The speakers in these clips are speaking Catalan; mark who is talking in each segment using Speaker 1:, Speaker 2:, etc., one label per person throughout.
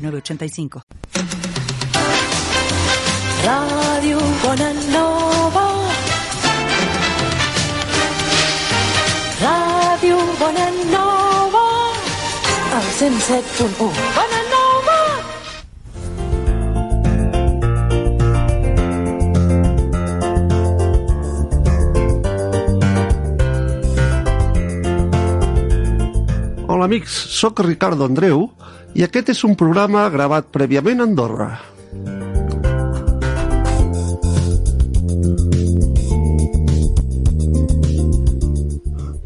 Speaker 1: 906985.
Speaker 2: Radio Bonanova. Ràdio Bonanova. El 107.1. Bonanova.
Speaker 3: Hola amics, sóc Ricardo Andreu i aquest és un programa gravat prèviament a Andorra.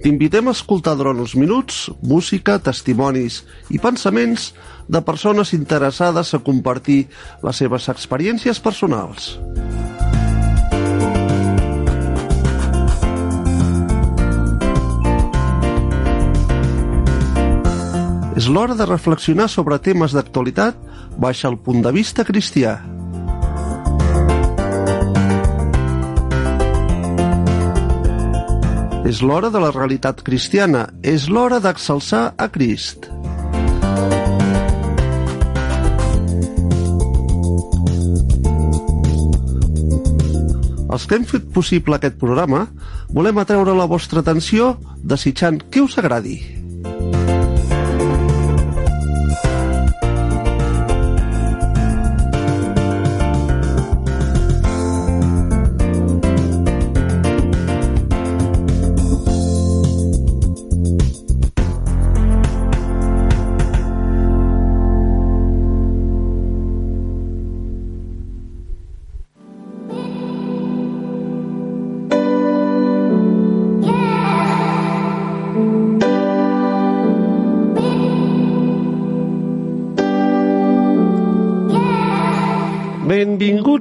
Speaker 3: T'invitem a escoltar durant uns minuts música, testimonis i pensaments de persones interessades a compartir les seves experiències personals. És l'hora de reflexionar sobre temes d'actualitat baix el punt de vista cristià. És l'hora de la realitat cristiana, és l'hora d'exalçar a Crist. Els que hem fet possible aquest programa volem atreure la vostra atenció desitjant que us agradi.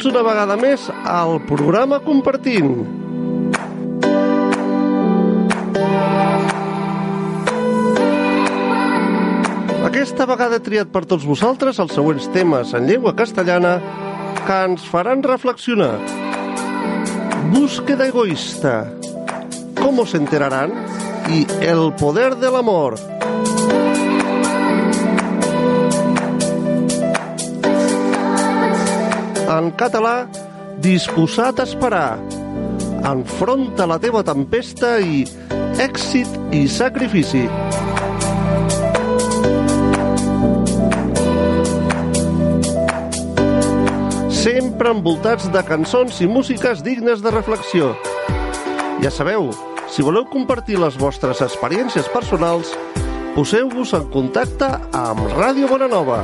Speaker 3: Benvinguts una vegada més al programa Compartint. Aquesta vegada he triat per tots vosaltres els següents temes en llengua castellana que ens faran reflexionar. Búsqueda egoísta. ¿Cómo se enterarán? Y el poder del amor. En català, disposat a esperar. Enfronta la teva tempesta i èxit i sacrifici. Sempre envoltats de cançons i músiques dignes de reflexió. Ja sabeu, si voleu compartir les vostres experiències personals, poseu-vos en contacte amb Ràdio Bonanova.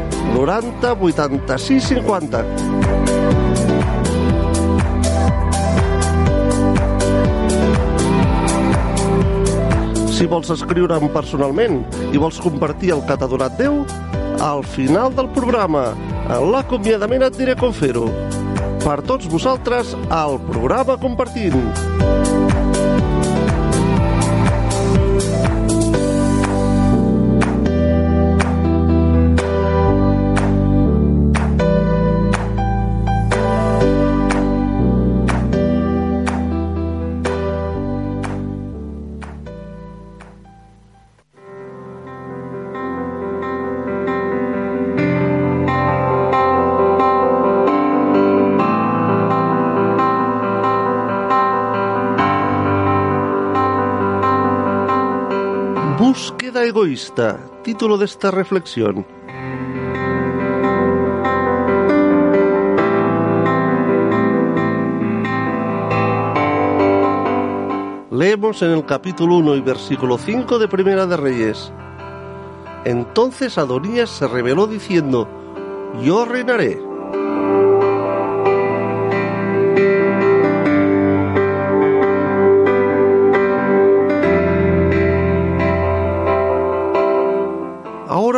Speaker 3: 90 86 50. Si vols escriure'm personalment i vols compartir el que t'ha donat Déu, al final del programa, en l'acomiadament et diré com fer-ho. Per tots vosaltres, al programa Compartint. Búsqueda egoísta, título de esta reflexión. Leemos en el capítulo 1 y versículo 5 de Primera de Reyes. Entonces Adonías se reveló diciendo, yo reinaré.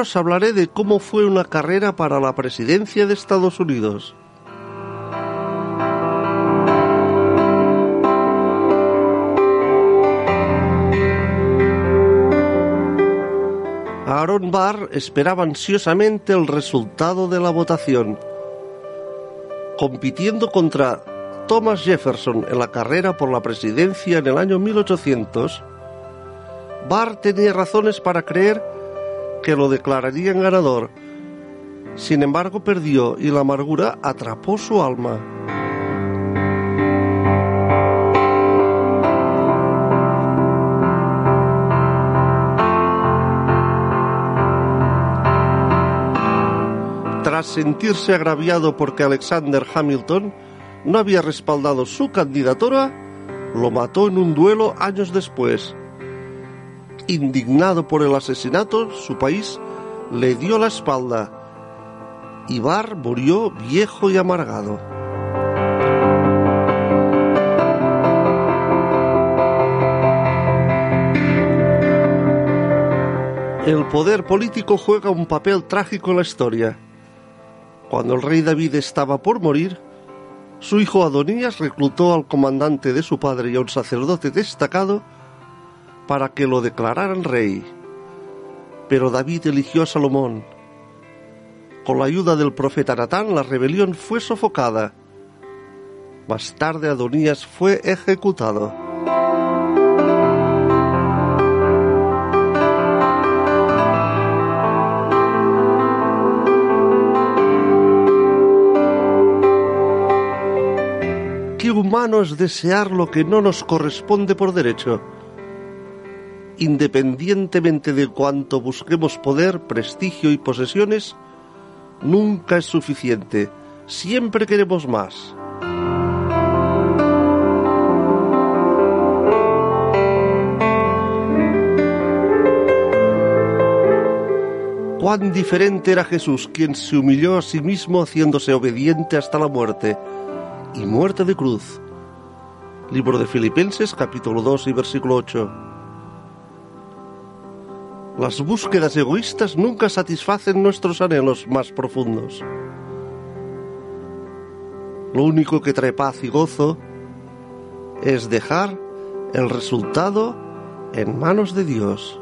Speaker 3: Os hablaré de cómo fue una carrera para la presidencia de Estados Unidos. Aaron Barr esperaba ansiosamente el resultado de la votación. Compitiendo contra Thomas Jefferson en la carrera por la presidencia en el año 1800, Barr tenía razones para creer que lo declararían ganador. Sin embargo, perdió y la amargura atrapó su alma. Tras sentirse agraviado porque Alexander Hamilton no había respaldado su candidatura, lo mató en un duelo años después. Indignado por el asesinato, su país le dio la espalda y Barr murió viejo y amargado. El poder político juega un papel trágico en la historia. Cuando el rey David estaba por morir, su hijo Adonías reclutó al comandante de su padre y a un sacerdote destacado para que lo declararan rey. Pero David eligió a Salomón. Con la ayuda del profeta Natán, la rebelión fue sofocada. Más tarde Adonías fue ejecutado. Qué humano es desear lo que no nos corresponde por derecho independientemente de cuánto busquemos poder, prestigio y posesiones, nunca es suficiente. Siempre queremos más. Cuán diferente era Jesús, quien se humilló a sí mismo haciéndose obediente hasta la muerte, y muerte de cruz. Libro de Filipenses capítulo 2 y versículo 8. Las búsquedas egoístas nunca satisfacen nuestros anhelos más profundos. Lo único que trae paz y gozo es dejar el resultado en manos de Dios.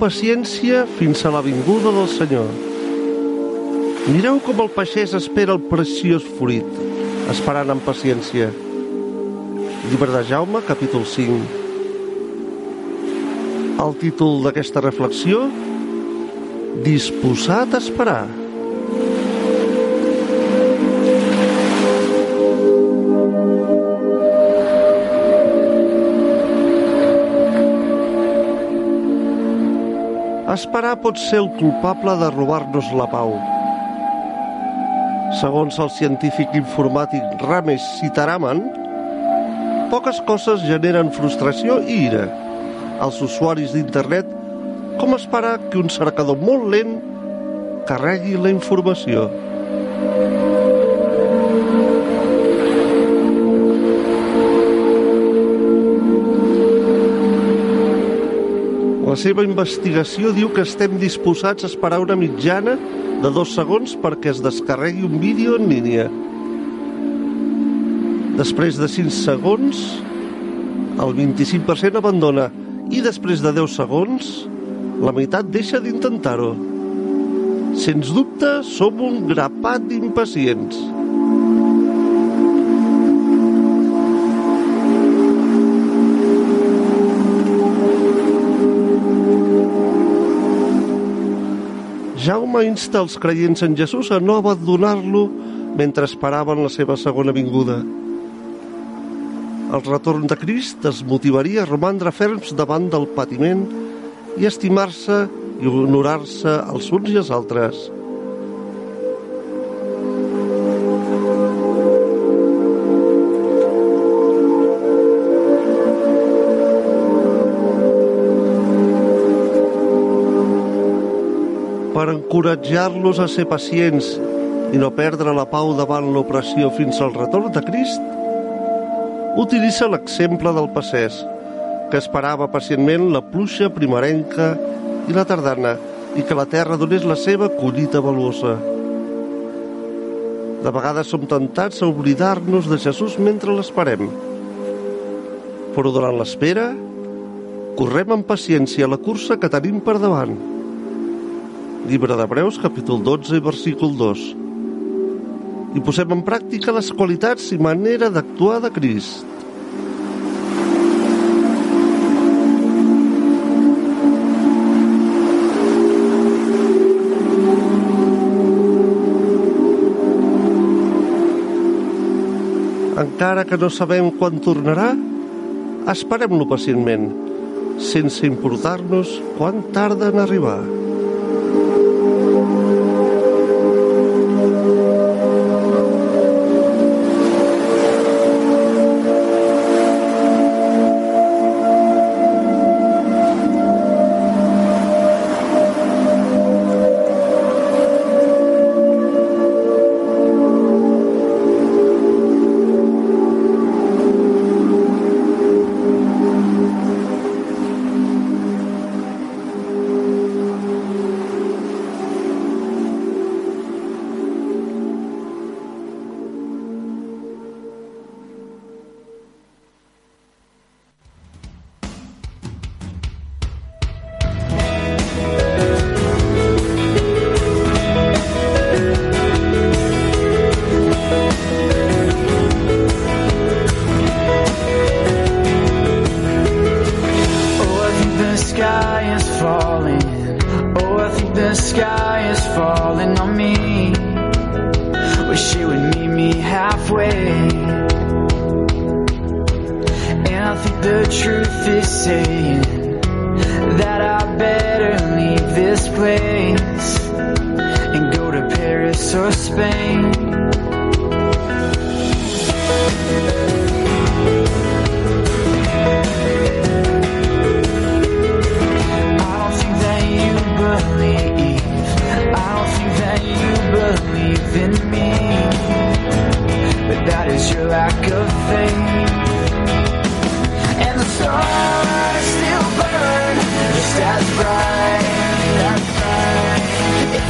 Speaker 3: paciència fins a la vinguda del Senyor. Mireu com el pagès espera el preciós fruit, esperant amb paciència. Llibre de Jaume, capítol 5. El títol d'aquesta reflexió, Disposat a esperar. Esperar pot ser el culpable de robar-nos la pau. Segons el científic informàtic Ramesh Sitaraman, poques coses generen frustració i ira als usuaris d'internet com esperar que un cercador molt lent carregui la informació. La seva investigació diu que estem disposats a esperar una mitjana de dos segons perquè es descarregui un vídeo en línia. Després de 5 segons, el 25% abandona i després de 10 segons, la meitat deixa d'intentar-ho. Sens dubte, som un grapat d'impacients. Jaume insta els creients en Jesús a no abandonar-lo mentre esperaven la seva segona vinguda. El retorn de Crist es motivaria a romandre ferms davant del patiment i estimar-se i honorar-se els uns i els altres. Encoratjar-los a ser pacients i no perdre la pau davant l'opressió fins al retorn de Crist, utilitza l'exemple del passès, que esperava pacientment la pluja primerenca i la tardana i que la terra donés la seva collita valuosa. De vegades som tentats a oblidar-nos de Jesús mentre l'esperem. Però durant l'espera, correm amb paciència la cursa que tenim per davant. Llibre d'Hebreus, capítol 12, versícul 2. I posem en pràctica les qualitats i manera d'actuar de Crist. Encara que no sabem quan tornarà, esperem-lo pacientment, sense importar-nos quan tarda en arribar.
Speaker 4: Sky is falling on me. Wish you would meet me halfway. And I think the truth is saying that I better leave this place and go to Paris or Spain.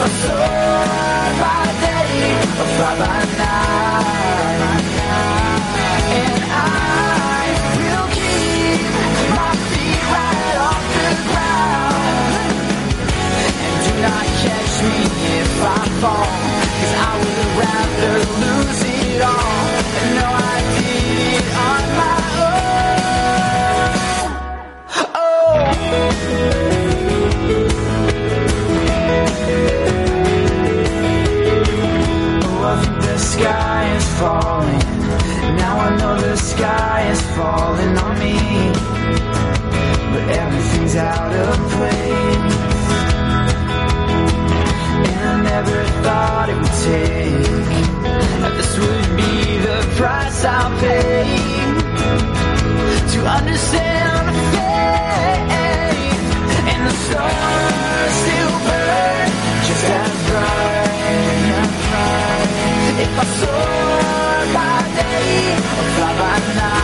Speaker 4: Day by night. And I will keep my feet right off the ground. And do not catch me if I fall. Cause I would rather lose it all. falling on me, but everything's out of place. And I never thought it would take that this would be the price I'll pay to understand faith and the stars still burn just as bright. If I soar by day or fly by night.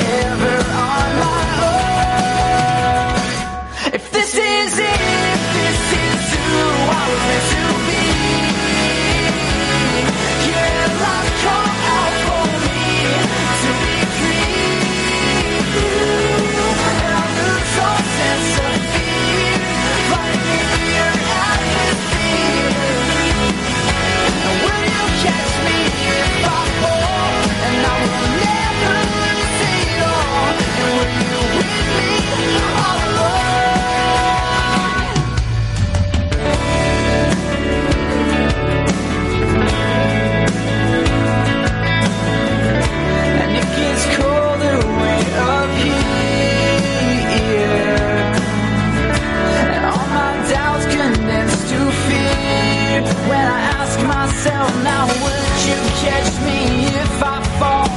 Speaker 4: myself. Now would you catch me if I fall?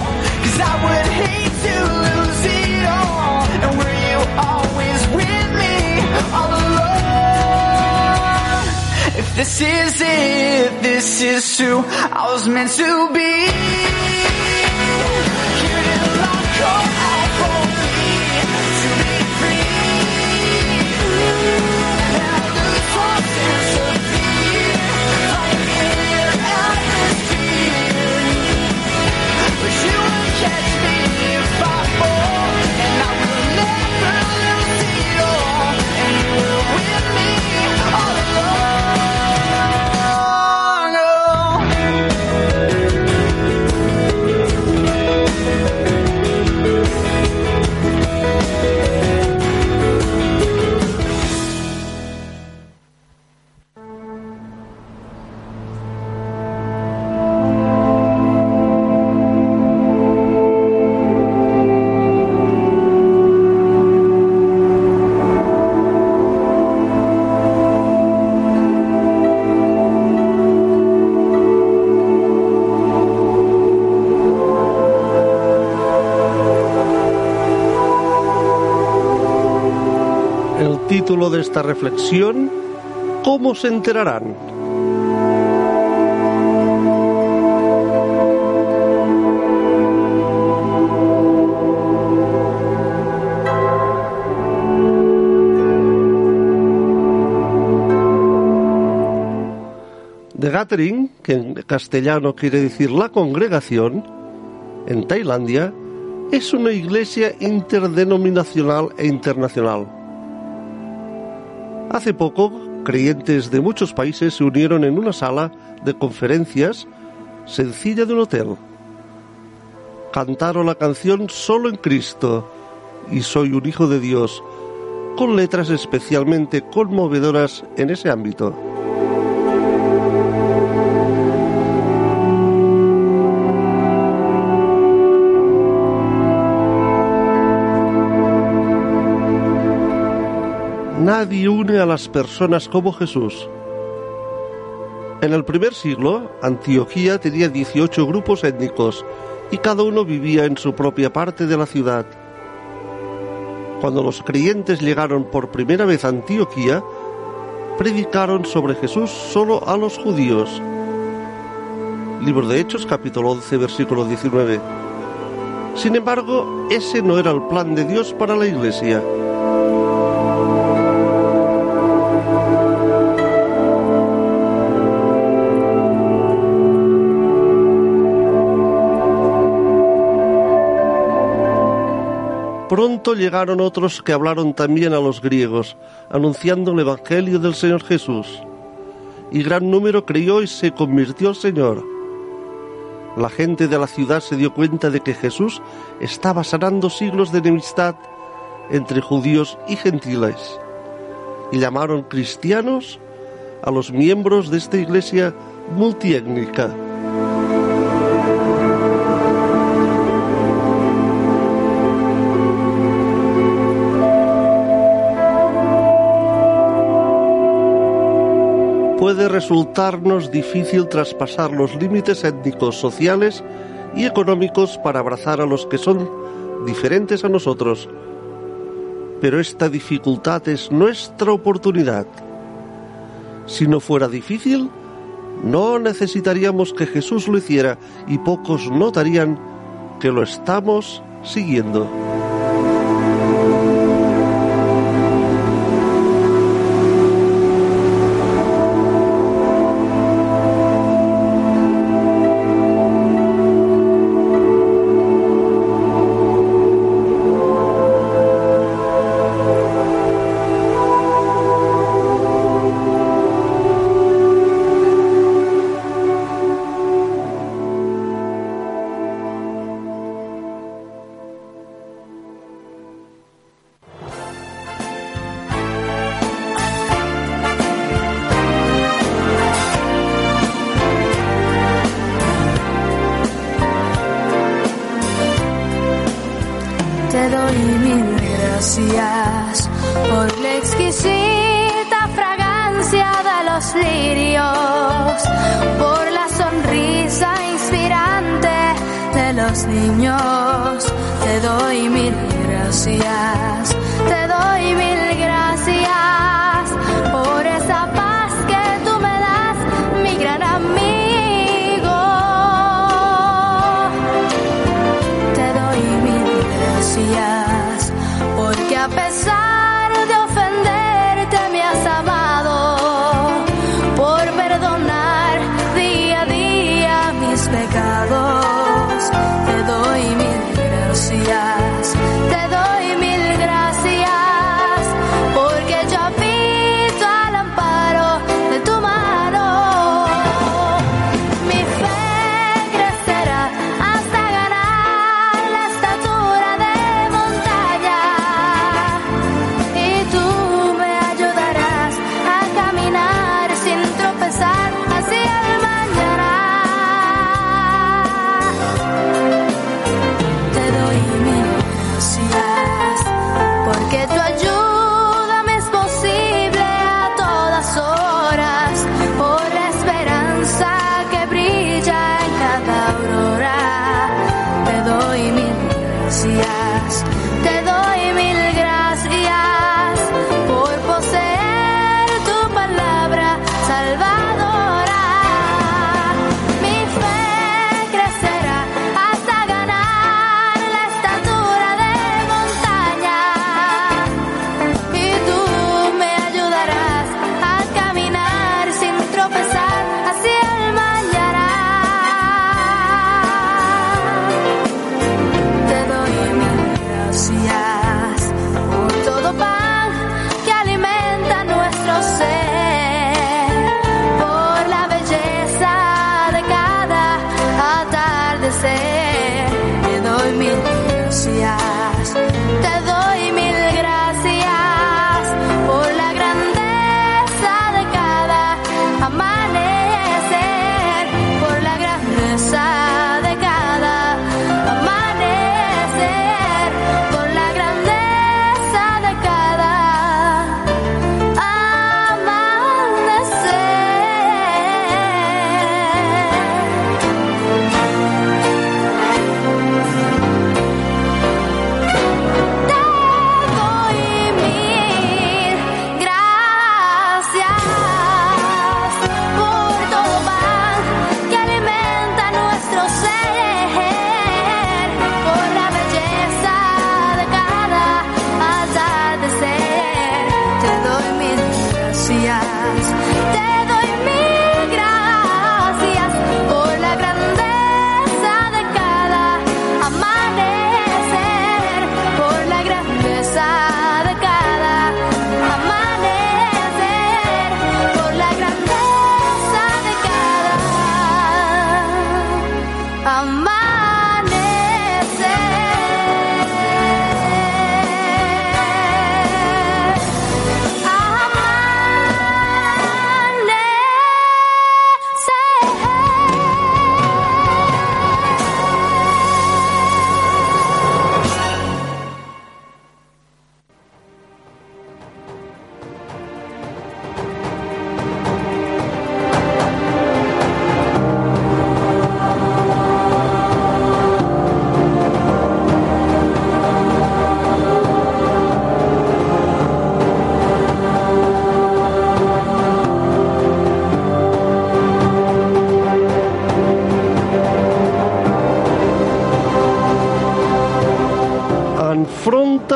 Speaker 4: Cause I would hate to lose it all. And were you always with me all alone? If
Speaker 3: this is
Speaker 4: it this is who I was meant to be. Here till I come
Speaker 3: de esta reflexión, ¿Cómo se enterarán? The Gathering, que en castellano quiere decir la congregación, en Tailandia, es una iglesia interdenominacional e internacional. Hace poco, creyentes de muchos países se unieron en una sala de conferencias sencilla de un hotel. Cantaron la canción Solo en Cristo y Soy un Hijo de Dios, con letras especialmente conmovedoras en ese ámbito. Nadie une a las personas como Jesús. En el primer siglo, Antioquía tenía 18 grupos étnicos y cada uno vivía en su propia parte de la ciudad. Cuando los creyentes llegaron por primera vez a Antioquía, predicaron sobre Jesús solo a los judíos. Libro de Hechos, capítulo 11, versículo 19. Sin embargo, ese no era el plan de Dios para la iglesia. Pronto llegaron otros que hablaron también a los griegos, anunciando el Evangelio del Señor Jesús. Y gran número creyó y se convirtió al Señor. La gente de la ciudad se dio cuenta de que Jesús estaba sanando siglos de enemistad entre judíos y gentiles. Y llamaron cristianos a los miembros de esta iglesia multiétnica. Puede resultarnos difícil traspasar los límites étnicos, sociales y económicos para abrazar a los que son diferentes a nosotros. Pero esta dificultad es nuestra oportunidad. Si no fuera difícil, no necesitaríamos que Jesús lo hiciera y pocos notarían que lo estamos siguiendo.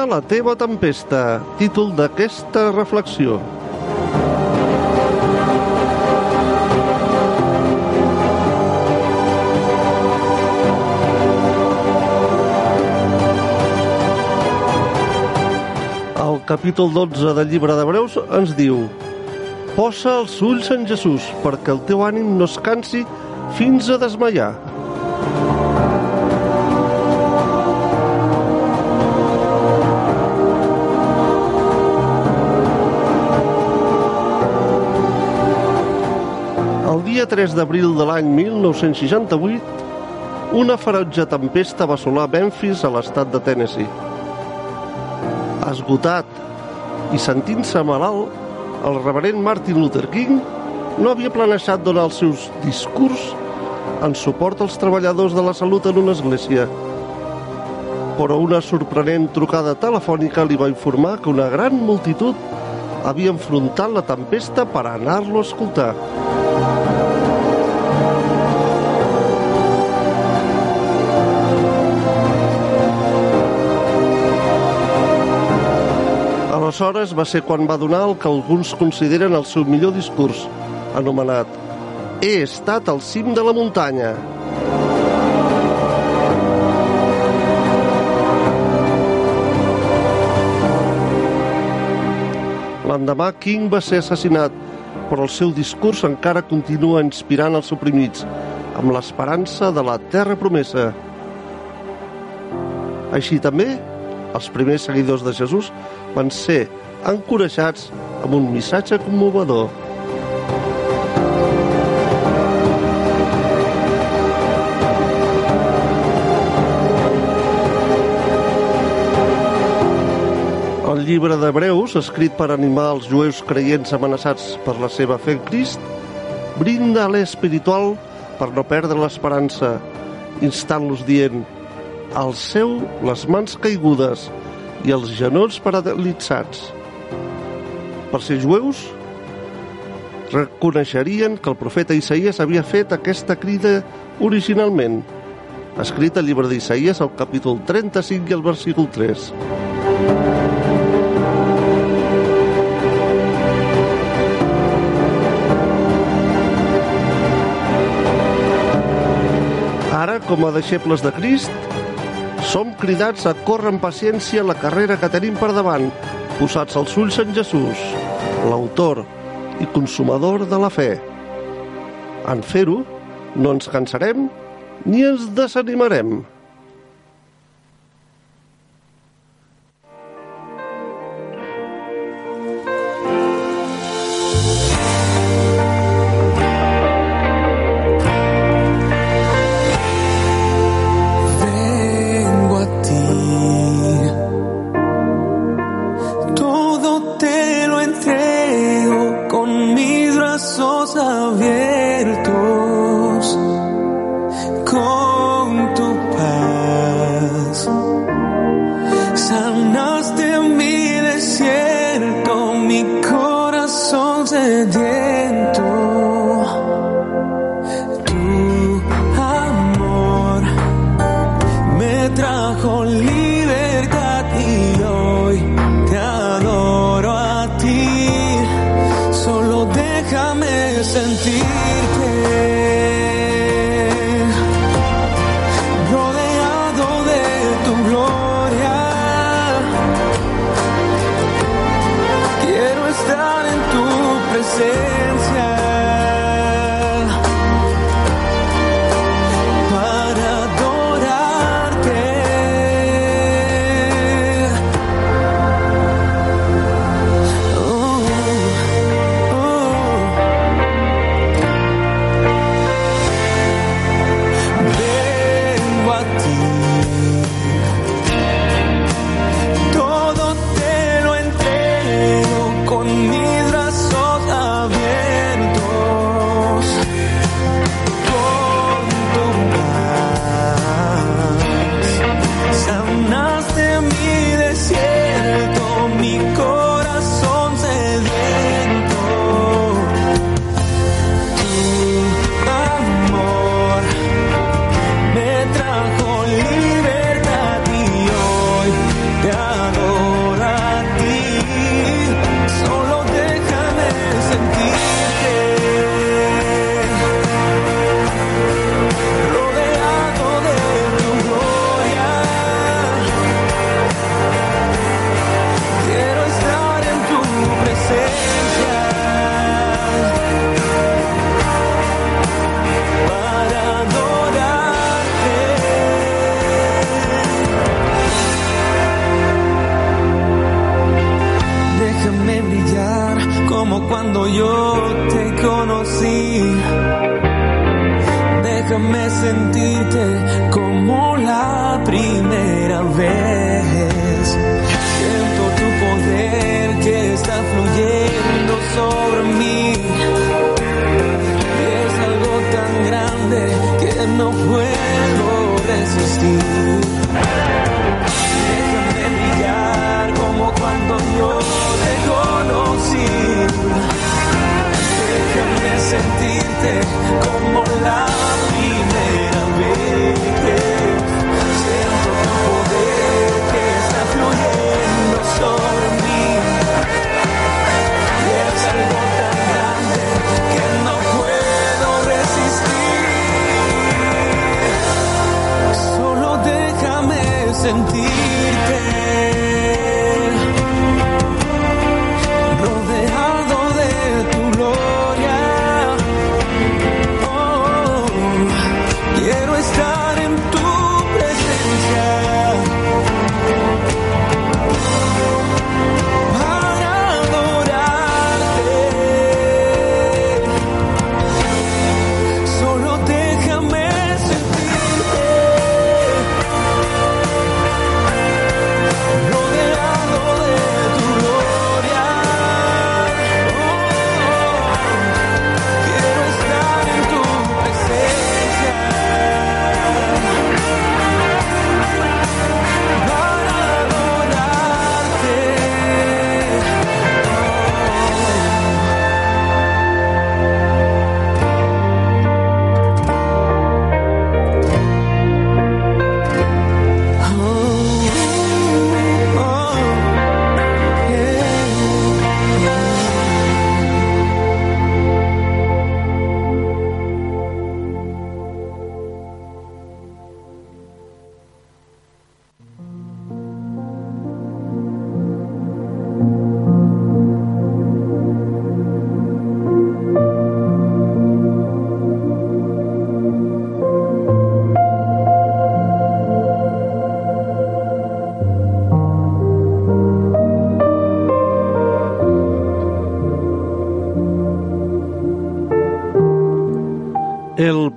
Speaker 2: La
Speaker 3: teva tempesta, títol d'aquesta reflexió. El capítol 12 del llibre d'Hebreus ens diu Posa els ulls en Jesús perquè el teu ànim no es cansi fins a desmaiar. Dia 3 d'abril de l'any 1968, una ferotge tempesta va assolar Memphis a l'estat de Tennessee. Esgotat i sentint-se malalt, el reverent Martin Luther King no havia planejat donar els seus discurs en suport als treballadors de la salut en una església. Però una sorprenent trucada telefònica li va informar que una gran multitud havia enfrontat la tempesta per anar-lo a escoltar. Aleshores va ser quan va donar el que alguns consideren el seu millor discurs, anomenat He estat al cim de la muntanya. L'endemà King va ser assassinat, però el seu discurs encara continua inspirant els oprimits, amb l'esperança de la terra promesa. Així també, els primers seguidors de Jesús van ser encoratjats amb un missatge commovedor. El llibre d'Hebreus, escrit per animar els jueus creients amenaçats per la seva fe en Crist, brinda a l'espiritual per no perdre l'esperança, instant-los dient alceu les mans caigudes i els genolls paralitzats. Per ser jueus, reconeixerien que el profeta Isaías havia fet aquesta crida originalment, escrit al llibre d'Isaías al capítol 35 i al versícul 3. Ara, com a deixebles de Crist, som cridats a córrer amb paciència la carrera que tenim per davant, posats els ulls en Jesús, l'autor i consumador de la fe. En fer-ho, no ens cansarem ni ens desanimarem.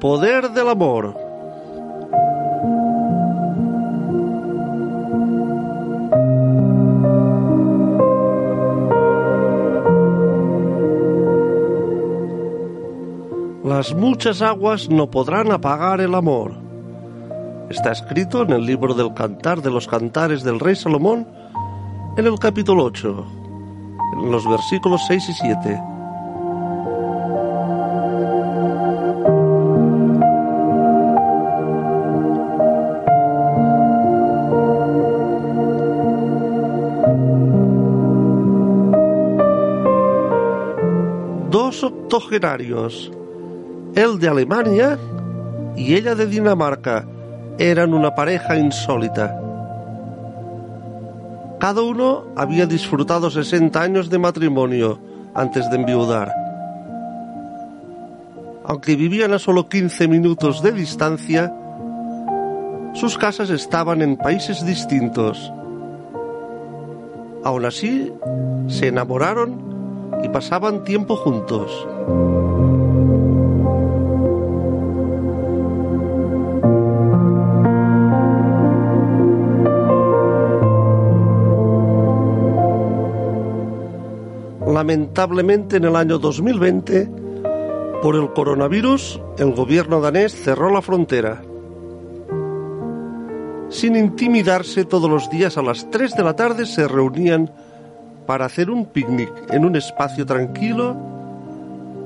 Speaker 4: Poder
Speaker 3: del amor. Las muchas aguas no podrán apagar el amor. Está escrito en el libro del Cantar de los Cantares del Rey Salomón, en el capítulo 8, en los versículos 6 y 7. Octogenarios, él de Alemania y ella de Dinamarca, eran una pareja insólita. Cada uno había disfrutado 60 años de matrimonio antes de enviudar. Aunque vivían a solo 15 minutos de distancia, sus casas estaban en países distintos. Aún así, se enamoraron y pasaban tiempo juntos. Lamentablemente en el año 2020, por el coronavirus, el gobierno danés cerró la frontera. Sin intimidarse, todos los días a las 3 de la tarde se reunían para hacer un picnic en un espacio tranquilo,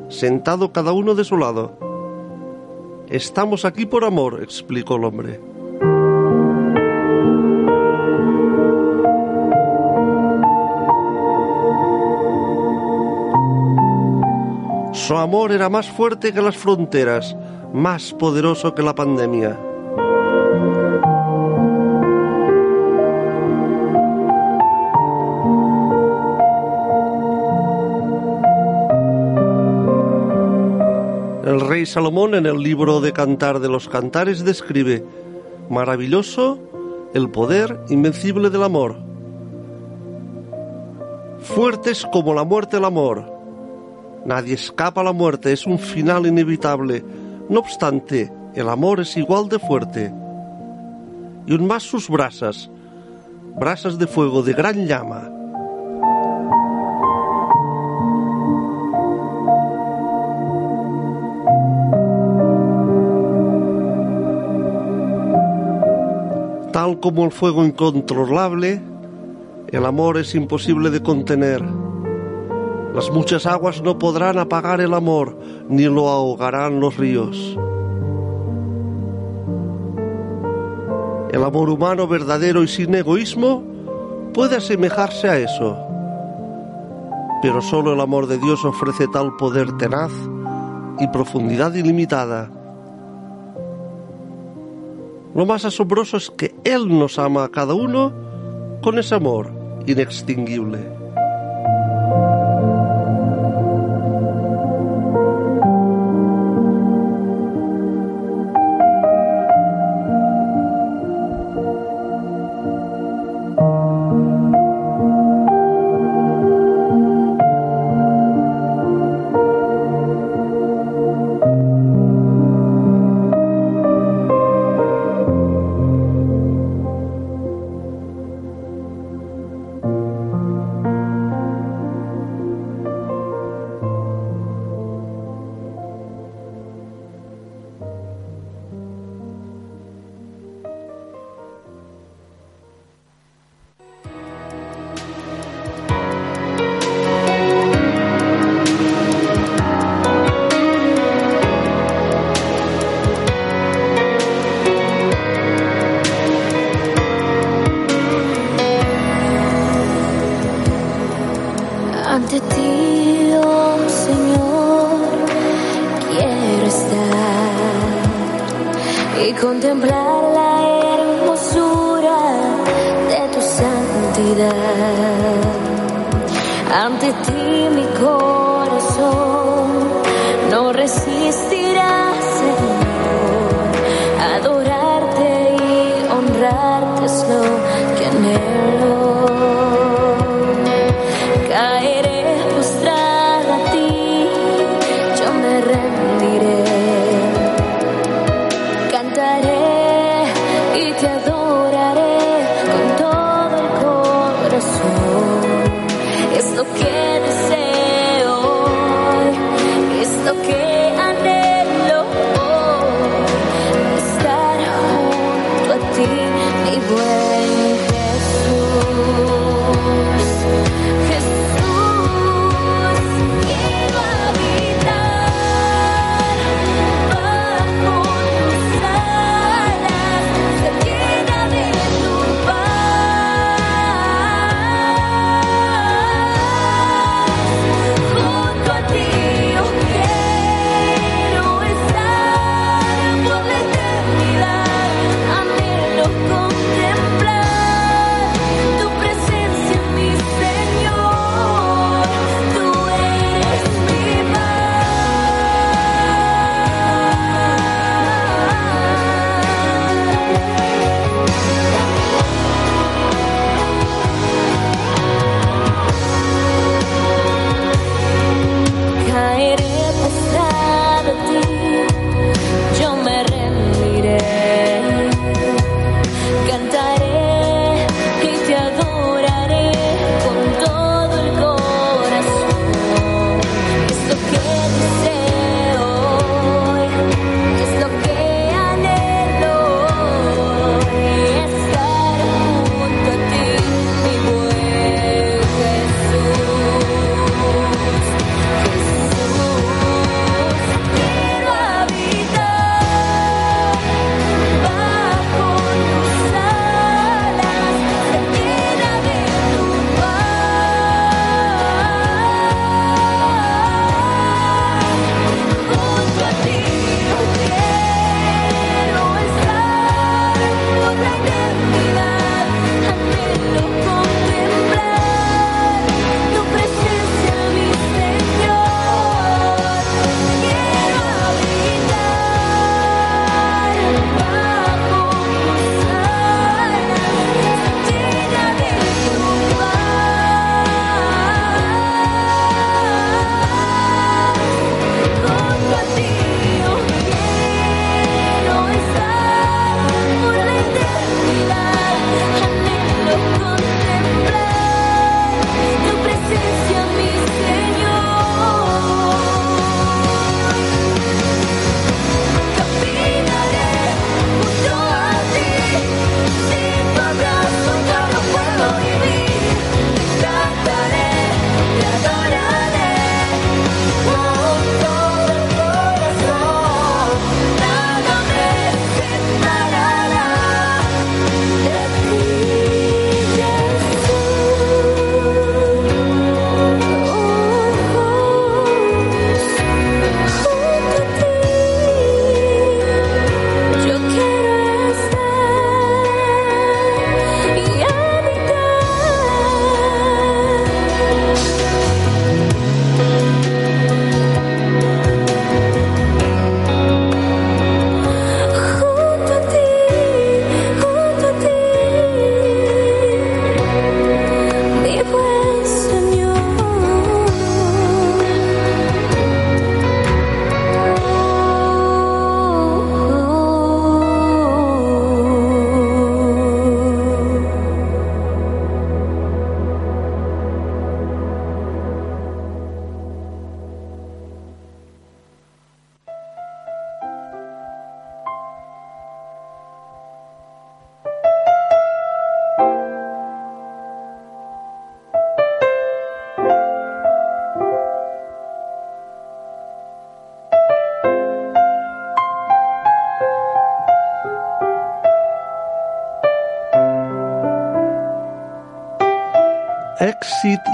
Speaker 3: sentado cada uno de su lado. Estamos aquí por amor, explicó el hombre. Su amor era más fuerte que las fronteras, más poderoso que la pandemia. Salomón en el libro de Cantar de los Cantares describe, maravilloso el poder invencible del amor. Fuertes como la muerte el amor,
Speaker 2: Nadie escapa a la muerte, es un final inevitable. No obstante, el amor es igual de fuerte. Y un más sus brasas, brasas de fuego de gran llama. Tal como el fuego incontrolable, el amor es imposible de contener. Las muchas aguas no podrán apagar el amor, ni lo ahogarán los ríos. El amor humano verdadero y sin egoísmo puede asemejarse a eso. Pero solo el amor de Dios ofrece tal poder tenaz y profundidad ilimitada. Lo más asombroso es que Él nos ama a cada uno con ese amor inextinguible.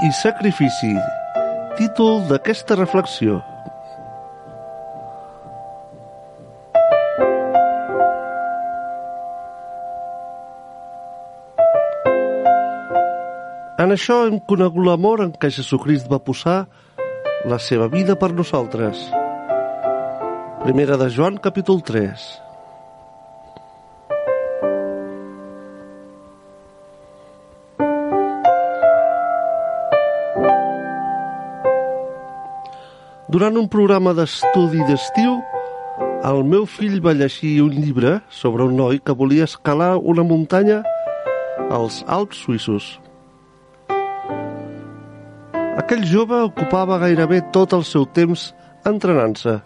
Speaker 3: I sacrifici. Títol d'aquesta reflexió. En això hem conegut l'amor en què Jesucrist va posar la seva vida per nosaltres. Primera de Joan, capítol 3. Durant un programa d'estudi d'estiu, el meu fill va llegir un llibre sobre un noi que volia escalar una muntanya als Alps suïssos. Aquell jove ocupava gairebé tot el seu temps entrenant-se.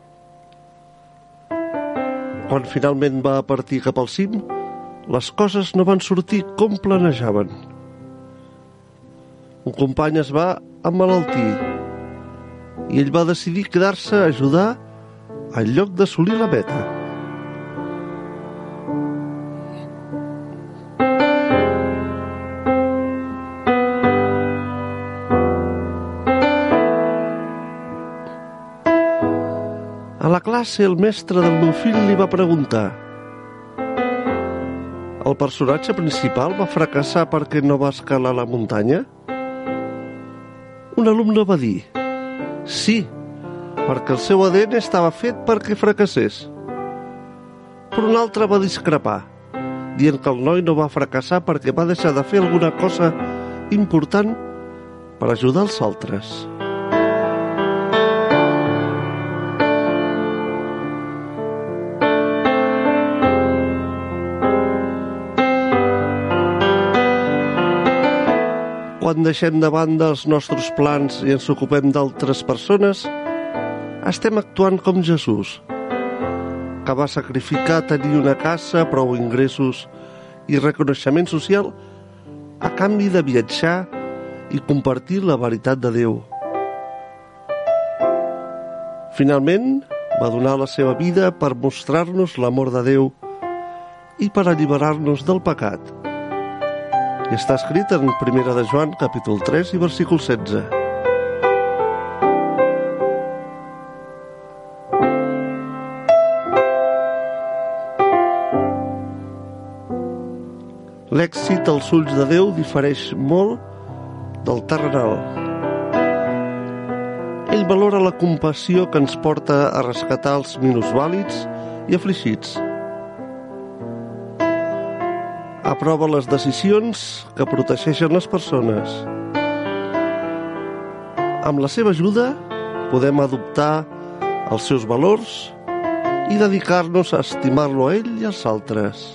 Speaker 3: Quan finalment va partir cap al cim, les coses no van sortir com planejaven. Un company es va emmalaltir i ell va decidir quedar-se a ajudar en lloc d'assolir la meta. A la classe, el mestre del meu fill li va preguntar el personatge principal va fracassar perquè no va escalar la muntanya? Un alumne va dir sí, perquè el seu ADN estava fet perquè fracassés. Però un altre va discrepar, dient que el noi no va fracassar perquè va deixar de fer alguna cosa important per ajudar els altres. Quan deixem de banda els nostres plans i ens ocupem d'altres persones, estem actuant com Jesús, que va sacrificar tenir una casa, prou ingressos i reconeixement social a canvi de viatjar i compartir la veritat de Déu. Finalment, va donar la seva vida per mostrar-nos l'amor de Déu i per alliberar-nos del pecat. I està escrit en 1 de Joan, capítol 3 i versícul 16. L'èxit als ulls de Déu difereix molt del terrenal. Ell valora la compassió que ens porta a rescatar els minusvàlids i afligits. Aprova les decisions que protegeixen les persones. Amb la seva ajuda podem adoptar els seus valors i dedicar-nos a estimar-lo a ell i als altres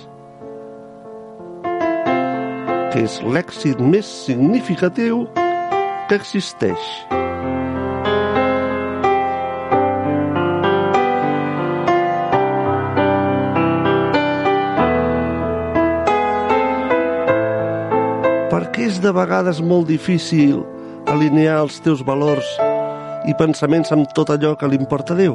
Speaker 3: que és l'èxit més significatiu que existeix. De vegades molt difícil alinear els teus valors i pensaments amb tot allò que li importa a Déu?